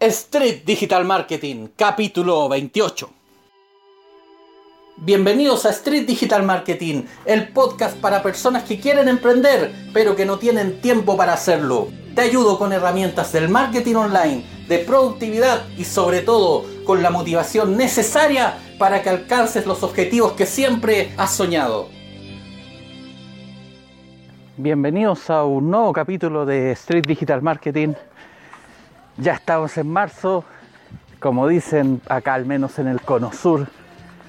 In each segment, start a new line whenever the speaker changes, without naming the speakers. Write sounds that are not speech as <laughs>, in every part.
Street Digital Marketing, capítulo 28. Bienvenidos a Street Digital Marketing, el podcast para personas que quieren emprender, pero que no tienen tiempo para hacerlo. Te ayudo con herramientas del marketing online, de productividad y sobre todo con la motivación necesaria para que alcances los objetivos que siempre has soñado. Bienvenidos a un nuevo capítulo de Street Digital Marketing. Ya estamos en marzo, como dicen acá al menos en el cono sur,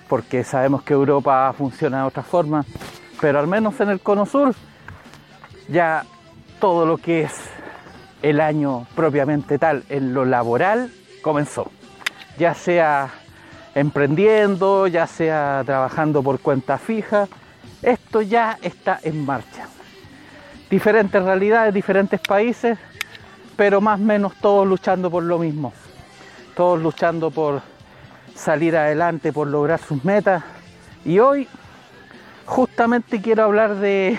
porque sabemos que Europa funciona de otra forma, pero al menos en el cono sur ya todo lo que es el año propiamente tal en lo laboral comenzó. Ya sea emprendiendo, ya sea trabajando por cuenta fija, esto ya está en marcha. Diferentes realidades, diferentes países, pero más o menos todos luchando por lo mismo. Todos luchando por salir adelante, por lograr sus metas. Y hoy justamente quiero hablar de,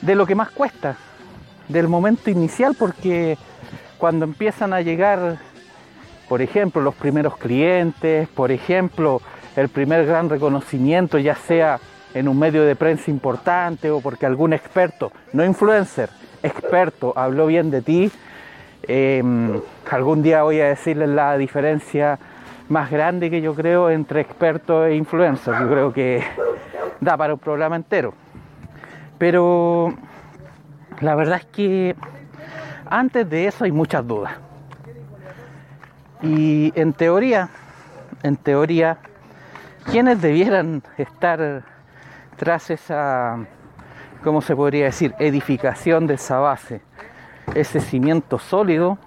de lo que más cuesta, del momento inicial, porque cuando empiezan a llegar, por ejemplo, los primeros clientes, por ejemplo, el primer gran reconocimiento, ya sea en un medio de prensa importante o porque algún experto, no influencer, experto habló bien de ti, em, algún día voy a decirles la diferencia más grande que yo creo entre experto e influencer. Yo creo que da para un programa entero. Pero la verdad es que antes de eso hay muchas dudas. Y en teoría, en teoría, quienes debieran estar tras esa ¿cómo se podría decir? Edificación de esa base, ese cimiento sólido,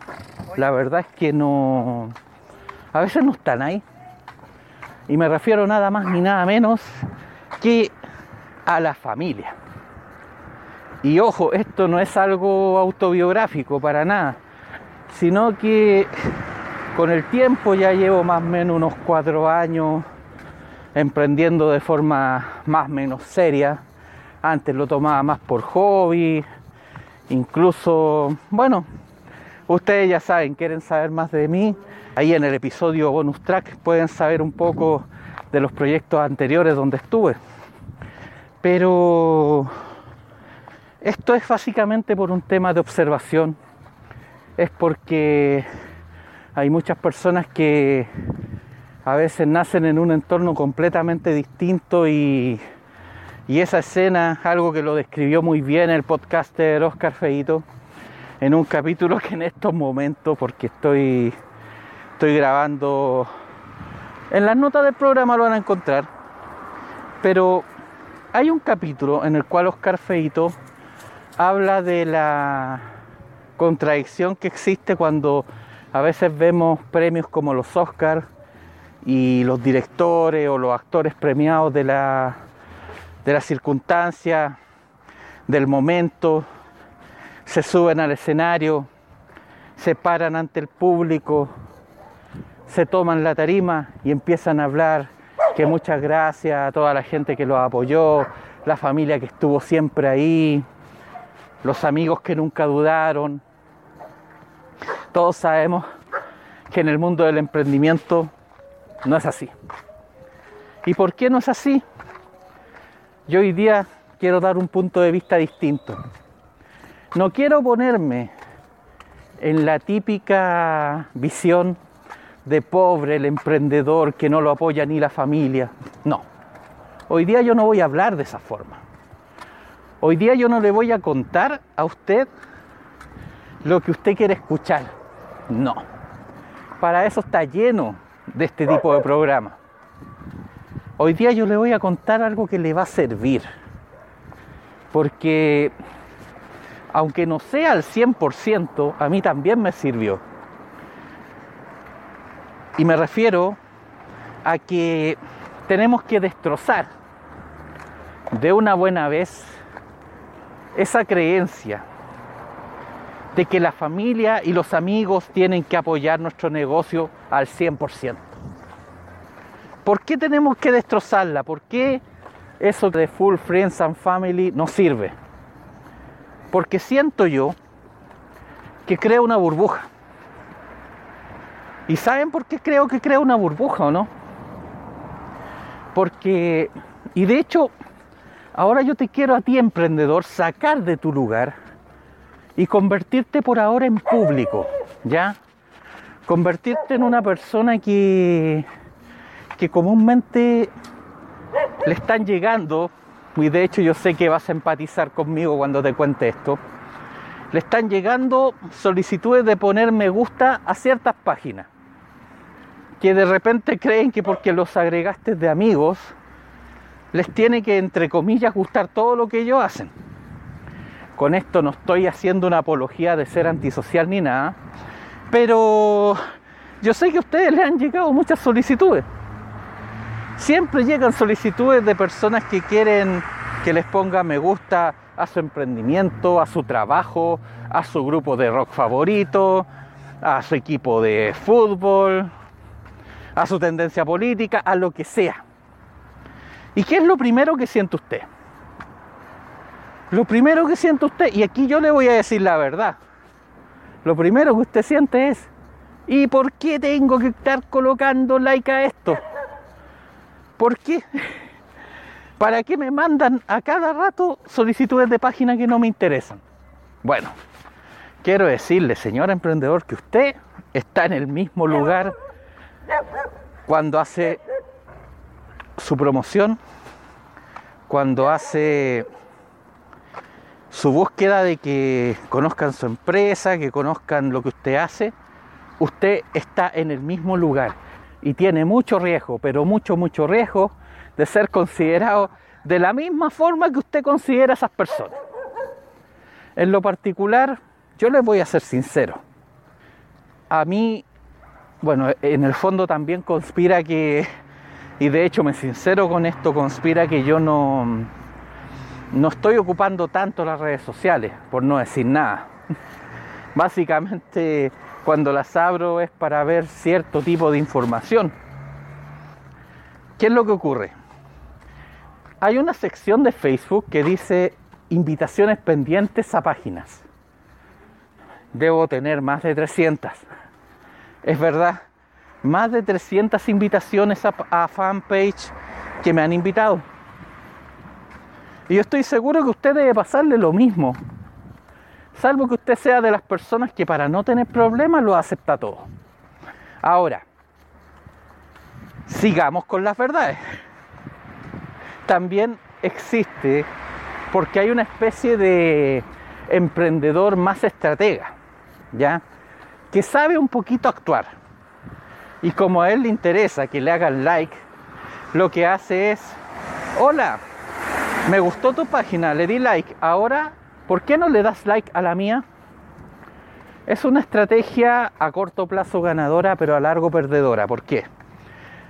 la verdad es que no, a veces no están ahí. Y me refiero nada más ni nada menos que a la familia. Y ojo, esto no es algo autobiográfico para nada, sino que con el tiempo ya llevo más o menos unos cuatro años emprendiendo de forma más o menos seria antes lo tomaba más por hobby, incluso, bueno, ustedes ya saben, quieren saber más de mí. Ahí en el episodio bonus track pueden saber un poco de los proyectos anteriores donde estuve. Pero esto es básicamente por un tema de observación. Es porque hay muchas personas que a veces nacen en un entorno completamente distinto y y esa escena, algo que lo describió muy bien el podcaster Oscar Feito, en un capítulo que en estos momentos, porque estoy, estoy grabando, en las notas del programa lo van a encontrar, pero hay un capítulo en el cual Oscar Feito habla de la contradicción que existe cuando a veces vemos premios como los Oscars y los directores o los actores premiados de la de las circunstancias, del momento, se suben al escenario, se paran ante el público, se toman la tarima y empiezan a hablar que muchas gracias a toda la gente que los apoyó, la familia que estuvo siempre ahí, los amigos que nunca dudaron. Todos sabemos que en el mundo del emprendimiento no es así. ¿Y por qué no es así? Yo hoy día quiero dar un punto de vista distinto. No quiero ponerme en la típica visión de pobre el emprendedor que no lo apoya ni la familia. No. Hoy día yo no voy a hablar de esa forma. Hoy día yo no le voy a contar a usted lo que usted quiere escuchar. No. Para eso está lleno de este tipo de programas. Hoy día yo le voy a contar algo que le va a servir. Porque aunque no sea al 100%, a mí también me sirvió. Y me refiero a que tenemos que destrozar de una buena vez esa creencia de que la familia y los amigos tienen que apoyar nuestro negocio al 100%. ¿Por qué tenemos que destrozarla? ¿Por qué eso de full friends and family no sirve? Porque siento yo que crea una burbuja. ¿Y saben por qué creo que crea una burbuja o no? Porque, y de hecho, ahora yo te quiero a ti, emprendedor, sacar de tu lugar y convertirte por ahora en público, ¿ya? Convertirte en una persona que, que comúnmente le están llegando, y de hecho yo sé que vas a empatizar conmigo cuando te cuente esto, le están llegando solicitudes de poner me gusta a ciertas páginas que de repente creen que porque los agregaste de amigos, les tiene que, entre comillas, gustar todo lo que ellos hacen. Con esto no estoy haciendo una apología de ser antisocial ni nada, pero yo sé que a ustedes les han llegado muchas solicitudes. Siempre llegan solicitudes de personas que quieren que les ponga me gusta a su emprendimiento, a su trabajo, a su grupo de rock favorito, a su equipo de fútbol, a su tendencia política, a lo que sea. ¿Y qué es lo primero que siente usted? Lo primero que siente usted, y aquí yo le voy a decir la verdad, lo primero que usted siente es, ¿y por qué tengo que estar colocando like a esto? ¿Por qué? ¿Para qué me mandan a cada rato solicitudes de páginas que no me interesan? Bueno, quiero decirle, señor emprendedor, que usted está en el mismo lugar cuando hace su promoción, cuando hace su búsqueda de que conozcan su empresa, que conozcan lo que usted hace, usted está en el mismo lugar y tiene mucho riesgo, pero mucho, mucho riesgo de ser considerado de la misma forma que usted considera a esas personas. En lo particular, yo les voy a ser sincero. A mí bueno, en el fondo también conspira que, y de hecho me sincero con esto, conspira que yo no, no estoy ocupando tanto las redes sociales, por no decir nada. <laughs> Básicamente cuando las abro es para ver cierto tipo de información. ¿Qué es lo que ocurre? Hay una sección de Facebook que dice invitaciones pendientes a páginas. Debo tener más de 300 es verdad, más de 300 invitaciones a, fanpage que me han invitado. Y yo estoy seguro que usted debe pasarle lo mismo. Salvo que usted sea de las personas que para no tener problemas lo acepta todo. Ahora, sigamos con las verdades. También existe, porque hay una especie de emprendedor más estratega, ¿ya? que sabe un poquito actuar. Y como a él le interesa que le hagan like, lo que hace es, hola, me gustó tu página, le di like, ahora, ¿por qué no le das like a la mía? Es una estrategia a corto plazo ganadora, pero a largo perdedora. ¿Por qué?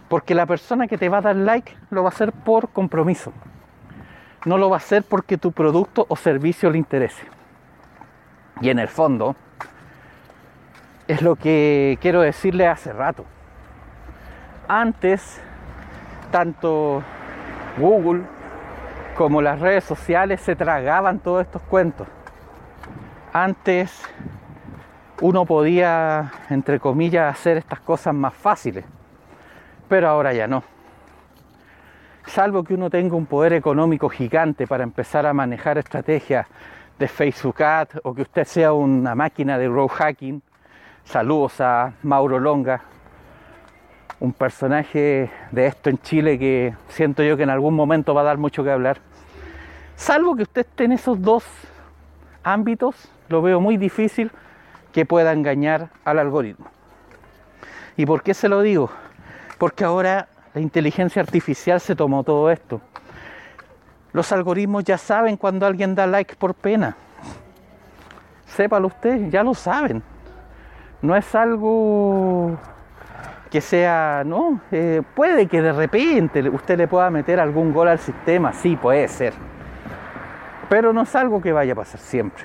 Porque la persona que te va a dar like lo va a hacer por compromiso. No lo va a hacer porque tu producto o servicio le interese. Y en el fondo, es lo que quiero decirle hace rato. Antes, tanto Google como las redes sociales se tragaban todos estos cuentos. Antes uno podía, entre comillas, hacer estas cosas más fáciles, pero ahora ya no. Salvo que uno tenga un poder económico gigante para empezar a manejar estrategias de Facebook Ads o que usted sea una máquina de road hacking, Saludos a Mauro Longa, un personaje de esto en Chile que siento yo que en algún momento va a dar mucho que hablar. Salvo que usted esté en esos dos ámbitos, lo veo muy difícil que pueda engañar al algoritmo. ¿Y por qué se lo digo? Porque ahora la inteligencia artificial se tomó todo esto. Los algoritmos ya saben cuando alguien da like por pena. Sépalo usted, ya lo saben no es algo que sea, ¿no? Eh, puede que de repente usted le pueda meter algún gol al sistema, sí, puede ser. Pero no es algo que vaya a pasar siempre.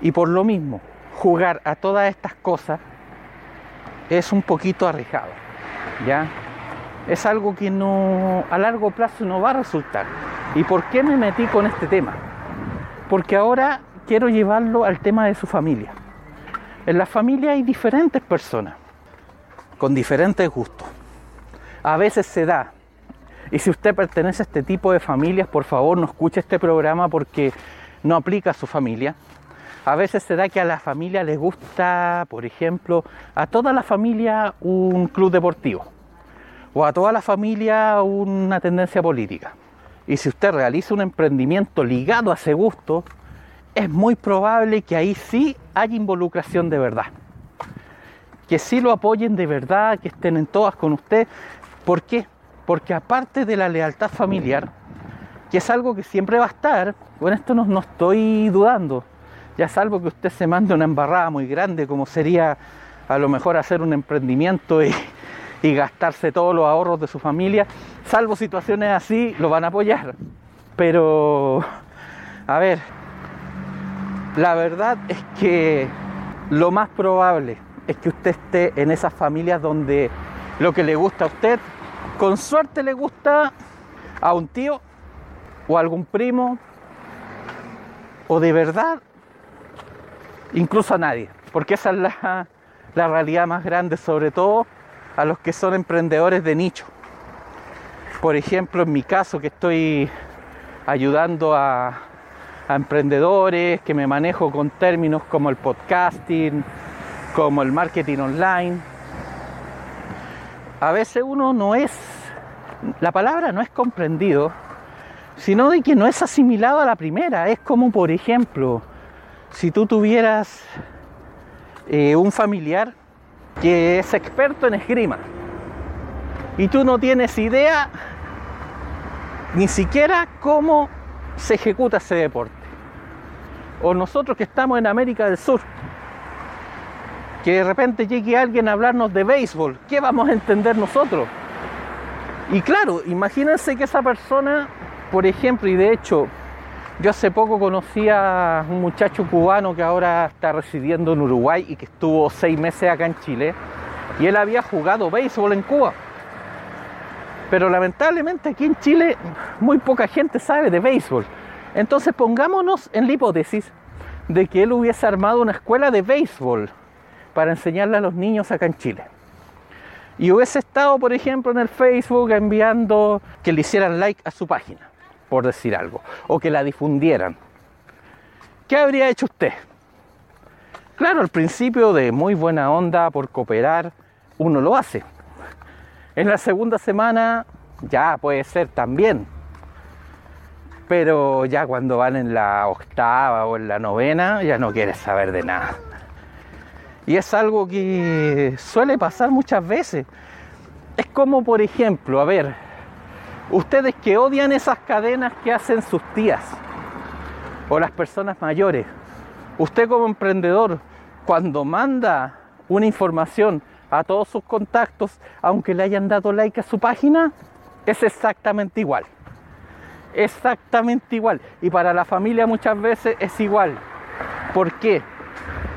Y por lo mismo, jugar a todas estas cosas es un poquito arriesgado, ¿ya? Es algo que no, a largo plazo no va a resultar. ¿Y por qué me metí con este tema? Porque ahora quiero llevarlo al tema de su familia En la familia hay diferentes personas con diferentes gustos. A veces se da. Y si usted pertenece a este tipo de familias, por favor no escuche este programa porque no aplica a su familia. A veces se da que a la familia le gusta, por ejemplo, a toda la familia un club deportivo o a toda la familia una tendencia política. Y si usted realiza un emprendimiento ligado a ese gusto, es muy probable que ahí sí haya involucración de verdad. Que sí lo apoyen de verdad, que estén en todas con usted. ¿Por qué? Porque aparte de la lealtad familiar, que es algo que siempre va a estar, bueno, esto no, no estoy dudando, ya salvo que usted se mande una embarrada muy grande, como sería a lo mejor hacer un emprendimiento y, y gastarse todos los ahorros de su familia, salvo situaciones así, lo van a apoyar. Pero, a ver, la verdad es que lo más probable es que usted esté en esas familias donde lo que le gusta a usted, con suerte le gusta a un tío o a algún primo, o de verdad, incluso a nadie, porque esa es la, la realidad más grande, sobre todo a los que son emprendedores de nicho. Por ejemplo, en mi caso que estoy ayudando a, a emprendedores, que me manejo con términos como el podcasting, como el marketing online. A veces uno no es, la palabra no es comprendido, sino de que no es asimilado a la primera. Es como, por ejemplo, si tú tuvieras eh, un familiar que es experto en esgrima y tú no tienes idea ni siquiera cómo se ejecuta ese deporte. O nosotros que estamos en América del Sur, que de repente llegue alguien a hablarnos de béisbol, ¿qué vamos a entender nosotros? Y claro, imagínense que esa persona, por ejemplo, y de hecho, yo hace poco conocí a un muchacho cubano que ahora está residiendo en Uruguay y que estuvo seis meses acá en Chile, y él había jugado béisbol en Cuba. Pero lamentablemente aquí en Chile muy poca gente sabe de béisbol. Entonces pongámonos en la hipótesis de que él hubiese armado una escuela de béisbol para enseñarle a los niños acá en Chile. Y hubiese estado, por ejemplo, en el Facebook enviando que le hicieran like a su página, por decir algo, o que la difundieran. ¿Qué habría hecho usted? Claro, al principio de muy buena onda por cooperar, uno lo hace. En la segunda semana ya puede ser también, pero ya cuando van en la octava o en la novena ya no quieres saber de nada. Y es algo que suele pasar muchas veces. Es como, por ejemplo, a ver, ustedes que odian esas cadenas que hacen sus tías o las personas mayores, usted como emprendedor, cuando manda una información a todos sus contactos, aunque le hayan dado like a su página, es exactamente igual exactamente igual. Y para la familia muchas veces es igual. ¿Por qué?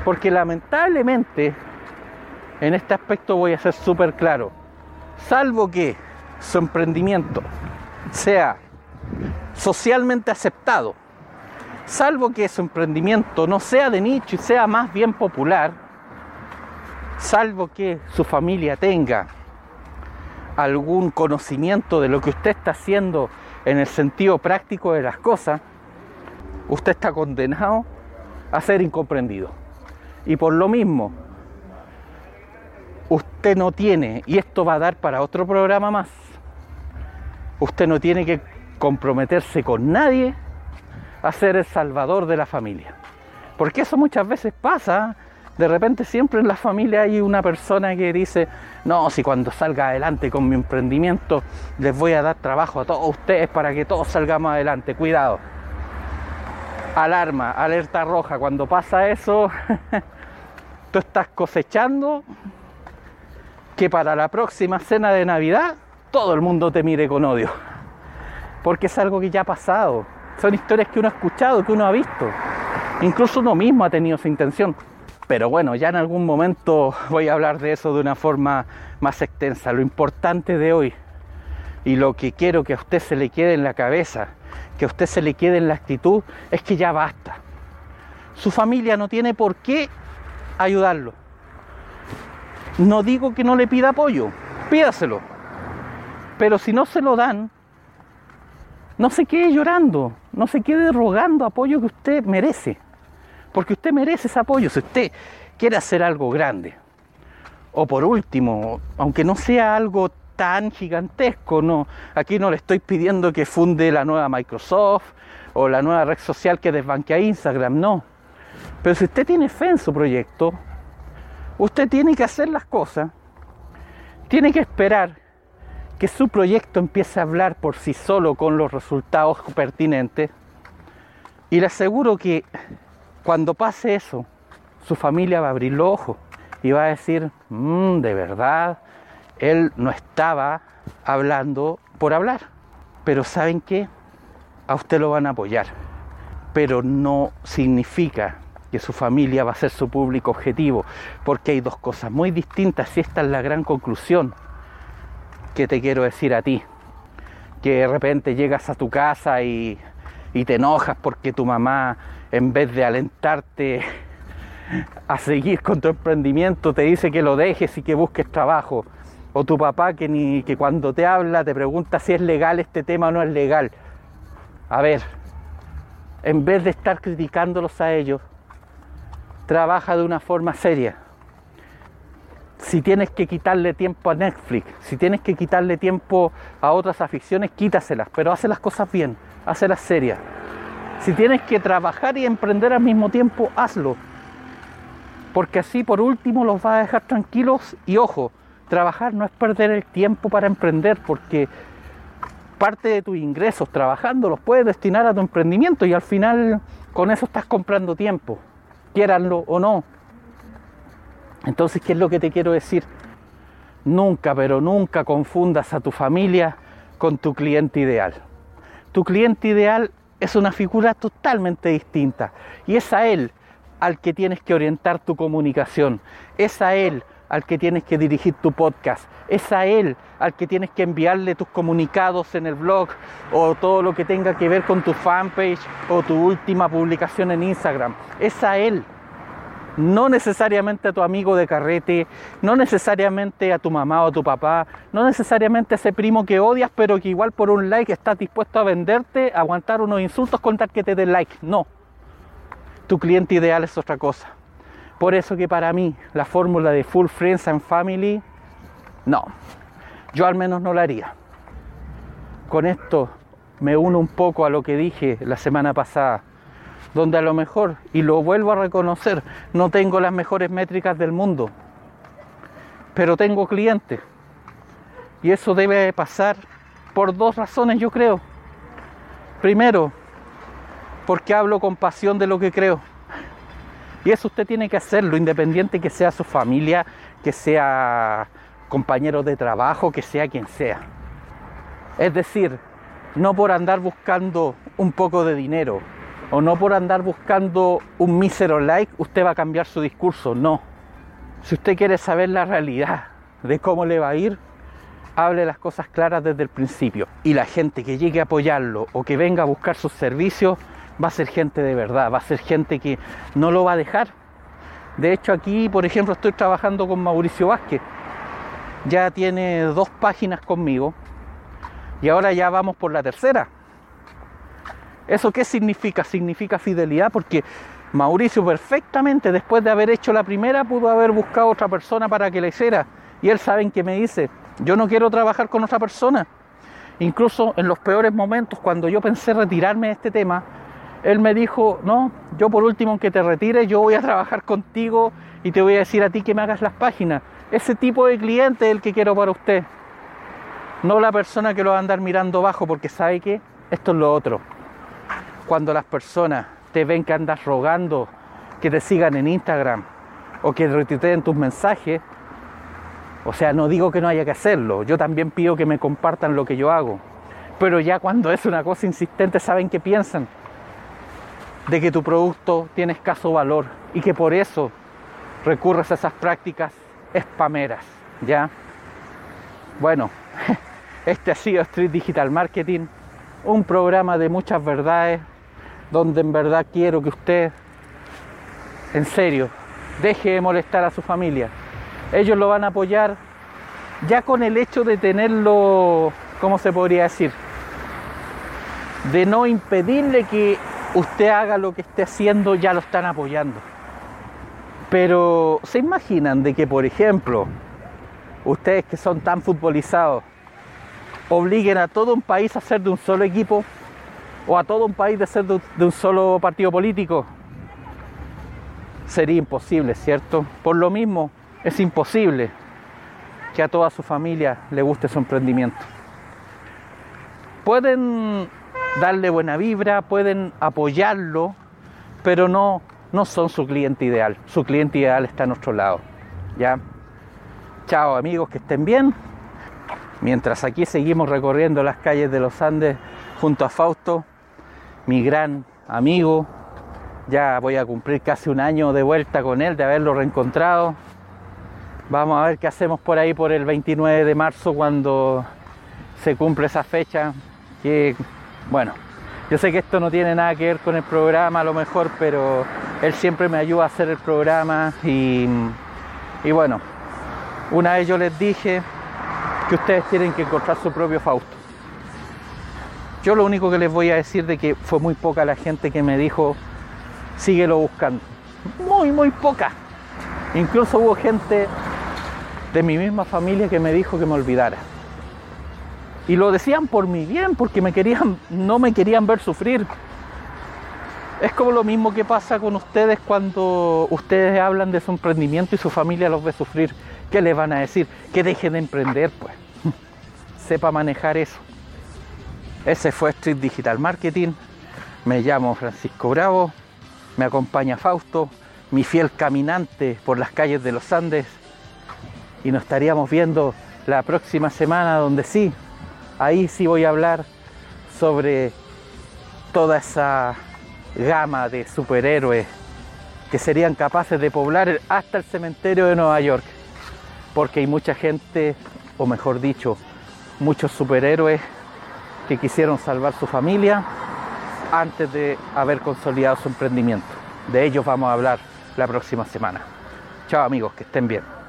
Porque lamentablemente, en este aspecto voy a ser súper claro, salvo que su emprendimiento sea socialmente aceptado, salvo que su emprendimiento no sea de nicho y sea más bien popular, salvo que su familia tenga algún conocimiento de lo que usted está haciendo en el sentido práctico de las cosas, usted está condenado a ser incomprendido. Y por lo mismo, usted no tiene, y esto va a dar para otro programa más, usted no tiene que comprometerse con nadie a ser el salvador de la familia. Porque eso muchas veces pasa de repente siempre en la familia hay una persona que dice, no, si cuando salga adelante con mi emprendimiento les voy a dar trabajo a todos ustedes para que todos salgamos adelante, cuidado. Alarma, alerta roja, cuando pasa eso, <laughs> tú estás cosechando que para la próxima cena de Navidad todo el mundo te mire con odio. Porque es algo que ya ha pasado. Son historias que uno ha escuchado, que uno ha visto. Incluso uno mismo ha tenido esa intención. Pero bueno, ya en algún momento voy a hablar de eso de una forma más extensa. Lo importante de hoy y lo que quiero que a usted se le quede en la cabeza, que a usted se le quede en la actitud, es que ya basta. Su familia no tiene por qué ayudarlo. No digo que no le pida apoyo, pídaselo. Pero si no se lo dan, no se quede llorando, no se quede rogando apoyo que usted merece. Porque usted merece ese apoyo si usted quiere hacer algo grande. O por último, aunque no sea algo tan gigantesco, no, aquí no le estoy pidiendo que funde la nueva Microsoft o la nueva red social que desbanquea Instagram, no. Pero si usted tiene fe en su proyecto, usted tiene que hacer las cosas, tiene que esperar que su proyecto empiece a hablar por sí solo con los resultados pertinentes. Y le aseguro que cuando pase eso, su familia va a abrir los ojos y va a decir, mmm, de verdad, él no estaba hablando por hablar. Pero ¿saben qué? A usted lo van a apoyar. Pero no significa que su familia va a ser su público objetivo, porque hay dos cosas muy distintas y esta es la gran conclusión que te quiero decir a ti. Que de repente llegas a tu casa y, y te enojas porque tu mamá, en vez de alentarte a seguir con tu emprendimiento, te dice que lo dejes y que busques trabajo. O tu papá que, ni, que cuando te habla te pregunta si es legal este tema o no es legal. A ver, en vez de estar criticándolos a ellos, trabaja de una forma seria. Si tienes que quitarle tiempo a Netflix, si tienes que quitarle tiempo a otras aficiones, quítaselas, pero hace las cosas bien, las serias. Si tienes que trabajar y emprender al mismo tiempo, hazlo. Porque así por último los vas a dejar tranquilos y ojo, trabajar no es perder el tiempo para emprender, porque parte de tus ingresos trabajando los puedes destinar a tu emprendimiento y al final con eso estás comprando tiempo quieranlo o no. Entonces, ¿qué es lo que te quiero decir? Nunca, pero nunca confundas a tu familia con tu cliente ideal. Tu cliente ideal es una figura totalmente distinta y es a él al que tienes que orientar tu comunicación, es a él al que tienes que dirigir tu podcast, es a él al que tienes que enviarle tus comunicados en el blog o todo lo que tenga que ver con tu fanpage o tu última publicación en Instagram, es a él. No necesariamente a tu amigo de carrete, no necesariamente a tu mamá o a tu papá, no necesariamente a ese primo que odias, pero que igual por un like estás dispuesto a venderte, aguantar unos insultos con tal que te dé like. No. Tu cliente ideal es otra cosa. Por eso que para mí la fórmula de Full Friends and Family, no, yo al menos no la haría. Con esto me uno un poco a lo que dije la semana pasada, donde a lo mejor, y lo vuelvo a reconocer, no tengo las mejores métricas del mundo, pero tengo clientes. Y eso debe pasar por dos razones, yo creo. Primero, porque hablo con pasión de lo que creo. Y eso usted tiene que hacerlo, independiente que sea su familia, que sea compañero de trabajo, que sea quien sea. Es decir, no por andar buscando un poco de dinero o no por andar buscando un mísero like, usted va a cambiar su discurso. No. Si usted quiere saber la realidad de cómo le va a ir, hable las cosas claras desde el principio. Y la gente que llegue a apoyarlo o que venga a buscar sus servicios va a ser gente de verdad, va a ser gente que no lo va a dejar. De hecho, aquí, por ejemplo, estoy trabajando con Mauricio Vázquez. Ya tiene dos páginas conmigo y ahora ya vamos por la tercera. ¿Eso qué significa? Significa fidelidad porque Mauricio perfectamente después de haber hecho la primera pudo haber buscado otra persona para que la hiciera. Y él saben que me dice, yo no quiero trabajar con otra persona. Incluso en los peores momentos, cuando yo pensé retirarme de este tema, él me dijo, no, yo por último, aunque te retires, yo voy a trabajar contigo y te voy a decir a ti que me hagas las páginas. Ese tipo de cliente es el que quiero para usted. No la persona que lo va a andar mirando bajo, porque sabe que esto es lo otro. Cuando las personas te ven que andas rogando que te sigan en Instagram o que retuiteen tus mensajes, o sea, no digo que no haya que hacerlo, yo también pido que me compartan lo que yo hago. Pero ya cuando es una cosa insistente, saben qué piensan de que tu producto tiene escaso valor y que por eso recurres a esas prácticas spameras, ¿ya? Bueno, <laughs> este ha sido Street Digital Marketing, un programa de muchas verdades, donde en verdad quiero que usted, en serio, deje de molestar a su familia. Ellos lo van a apoyar ya con el hecho de tenerlo, ¿cómo se podría decir? De no impedirle que usted haga lo que esté haciendo, ya lo están apoyando. Pero ¿se imaginan de que, por ejemplo, ustedes que son tan futbolizados, obliguen a todo un país a ser de un solo equipo o a todo un país de ser de un solo partido político? Sería imposible, ¿cierto? Por lo mismo, es imposible que a toda su familia le guste su emprendimiento. Pueden darle buena vibra, pueden apoyarlo, pero no, no son su cliente ideal. Su cliente ideal está a nuestro lado. ¿ya? Chao amigos, que estén bien. Mientras aquí seguimos recorriendo las calles de los Andes junto a Fausto, mi gran amigo. Ya voy a cumplir casi un año de vuelta con él, de haberlo reencontrado. Vamos a ver qué hacemos por ahí por el 29 de marzo cuando se cumple esa fecha. Que, bueno, yo sé que esto no tiene nada que ver con el programa a lo mejor, pero él siempre me ayuda a hacer el programa y, y bueno, una vez yo les dije que ustedes tienen que encontrar su propio Fausto. Yo lo único que les voy a decir de que fue muy poca la gente que me dijo, síguelo buscando. Muy, muy poca. Incluso hubo gente de mi misma familia que me dijo que me olvidara. Y lo decían por mi bien, porque me querían, no me querían ver sufrir. Es como lo mismo que pasa con ustedes cuando ustedes hablan de su emprendimiento y su familia los ve sufrir. ¿Qué les van a decir? Que dejen de emprender, pues. <laughs> Sepa manejar eso. Ese fue Street Digital Marketing. Me llamo Francisco Bravo. Me acompaña Fausto, mi fiel caminante por las calles de los Andes y nos estaríamos viendo la próxima semana donde sí, ahí sí voy a hablar sobre toda esa gama de superhéroes que serían capaces de poblar hasta el cementerio de Nueva York, porque hay mucha gente, o mejor dicho, muchos superhéroes que quisieron salvar su familia antes de haber consolidado su emprendimiento. De ellos vamos a hablar la próxima semana. Chao amigos, que estén bien.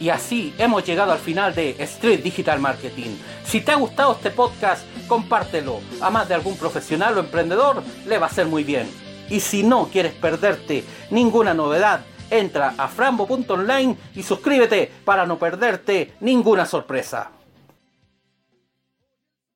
Y así hemos llegado al final de Street Digital Marketing. Si te ha gustado este podcast, compártelo. A más de algún profesional o emprendedor le va a ser muy bien. Y si no quieres perderte ninguna novedad, entra a frambo.online y suscríbete para no perderte ninguna sorpresa.